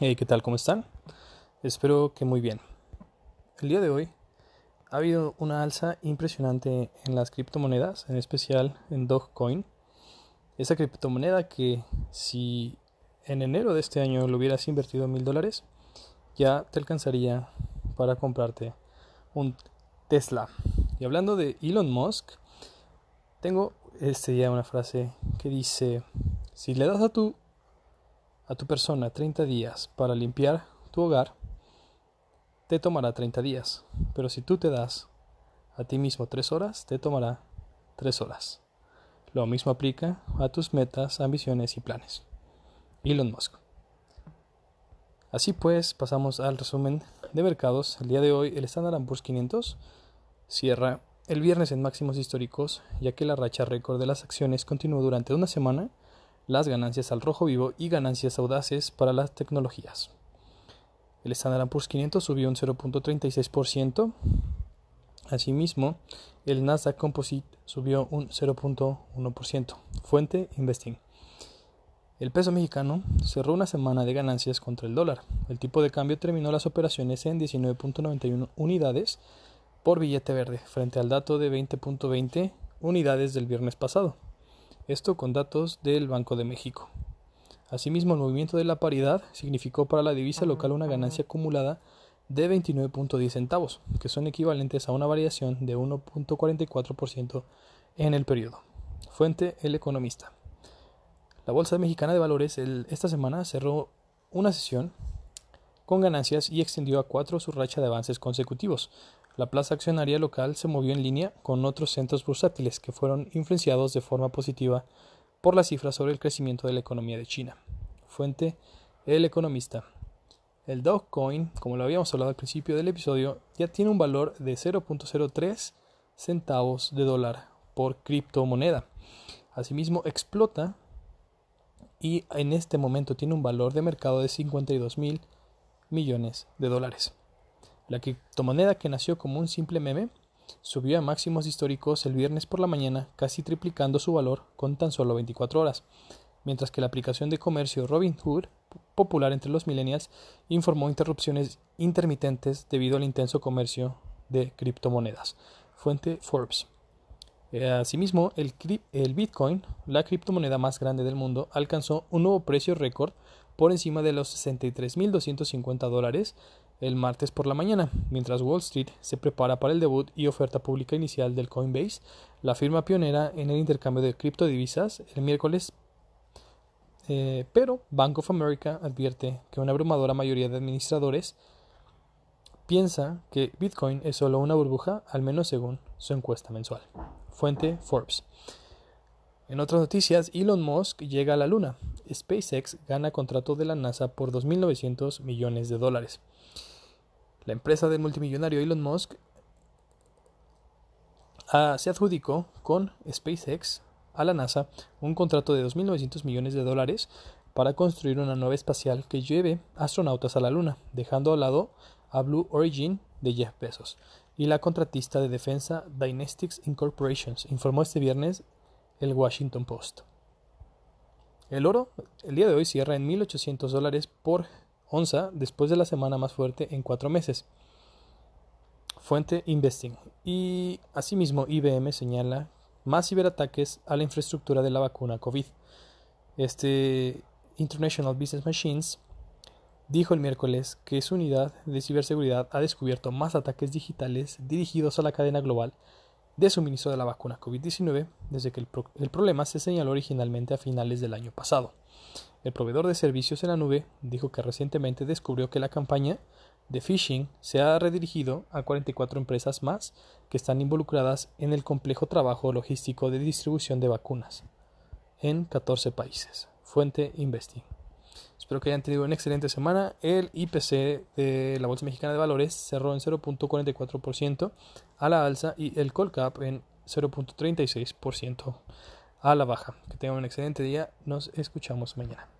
Hey, ¿qué tal? ¿Cómo están? Espero que muy bien. El día de hoy ha habido una alza impresionante en las criptomonedas, en especial en Dogecoin. Esa criptomoneda que si en enero de este año lo hubieras invertido mil dólares, ya te alcanzaría para comprarte un Tesla. Y hablando de Elon Musk, tengo este día una frase que dice, si le das a tu a tu persona 30 días para limpiar tu hogar, te tomará 30 días. Pero si tú te das a ti mismo 3 horas, te tomará 3 horas. Lo mismo aplica a tus metas, ambiciones y planes. Elon Musk. Así pues, pasamos al resumen de mercados. El día de hoy el Standard Poor's 500 cierra el viernes en máximos históricos, ya que la racha récord de las acciones continuó durante una semana las ganancias al rojo vivo y ganancias audaces para las tecnologías. El Standard Poor's 500 subió un 0.36%. Asimismo, el Nasdaq Composite subió un 0.1%. Fuente Investing. El peso mexicano cerró una semana de ganancias contra el dólar. El tipo de cambio terminó las operaciones en 19.91 unidades por billete verde, frente al dato de 20.20 unidades del viernes pasado esto con datos del Banco de México. Asimismo, el movimiento de la paridad significó para la divisa local una ganancia acumulada de 29.10 centavos, que son equivalentes a una variación de 1.44% en el periodo. Fuente El Economista. La Bolsa Mexicana de Valores esta semana cerró una sesión con ganancias y extendió a cuatro su racha de avances consecutivos. La plaza accionaria local se movió en línea con otros centros bursátiles que fueron influenciados de forma positiva por las cifras sobre el crecimiento de la economía de China. Fuente El Economista. El Dogecoin, como lo habíamos hablado al principio del episodio, ya tiene un valor de 0.03 centavos de dólar por criptomoneda. Asimismo, explota y en este momento tiene un valor de mercado de 52 mil millones de dólares. La criptomoneda que nació como un simple meme subió a máximos históricos el viernes por la mañana, casi triplicando su valor con tan solo 24 horas, mientras que la aplicación de comercio Robinhood, popular entre los millennials, informó interrupciones intermitentes debido al intenso comercio de criptomonedas. Fuente Forbes. Eh, asimismo, el, el Bitcoin, la criptomoneda más grande del mundo, alcanzó un nuevo precio récord por encima de los 63.250 dólares el martes por la mañana, mientras Wall Street se prepara para el debut y oferta pública inicial del Coinbase, la firma pionera en el intercambio de criptodivisas, el miércoles. Eh, pero Bank of America advierte que una abrumadora mayoría de administradores piensa que Bitcoin es solo una burbuja, al menos según su encuesta mensual. Fuente Forbes. En otras noticias, Elon Musk llega a la Luna. SpaceX gana contrato de la NASA por 2.900 millones de dólares. La empresa del multimillonario Elon Musk ah, se adjudicó con SpaceX a la NASA un contrato de 2.900 millones de dólares para construir una nave espacial que lleve astronautas a la Luna, dejando al lado a Blue Origin de Jeff Bezos y la contratista de defensa Dynetics Incorporations, informó este viernes el Washington Post. El oro el día de hoy cierra en 1.800 dólares por onza después de la semana más fuerte en cuatro meses. Fuente Investing. Y asimismo IBM señala más ciberataques a la infraestructura de la vacuna COVID. Este International Business Machines dijo el miércoles que su unidad de ciberseguridad ha descubierto más ataques digitales dirigidos a la cadena global de suministro de la vacuna COVID-19 desde que el, problema se señaló originalmente a finales del año pasado. El proveedor de servicios en la nube dijo que recientemente descubrió que la campaña de phishing se ha redirigido a 44 empresas más que están involucradas en el complejo trabajo logístico de distribución de vacunas en 14 países. Fuente Investing. Espero que hayan tenido una excelente semana. El IPC de la Bolsa Mexicana de Valores cerró en 0.44% a la alza y el Colcap en 0.36% a la baja. Que tengan un excelente día. Nos escuchamos mañana.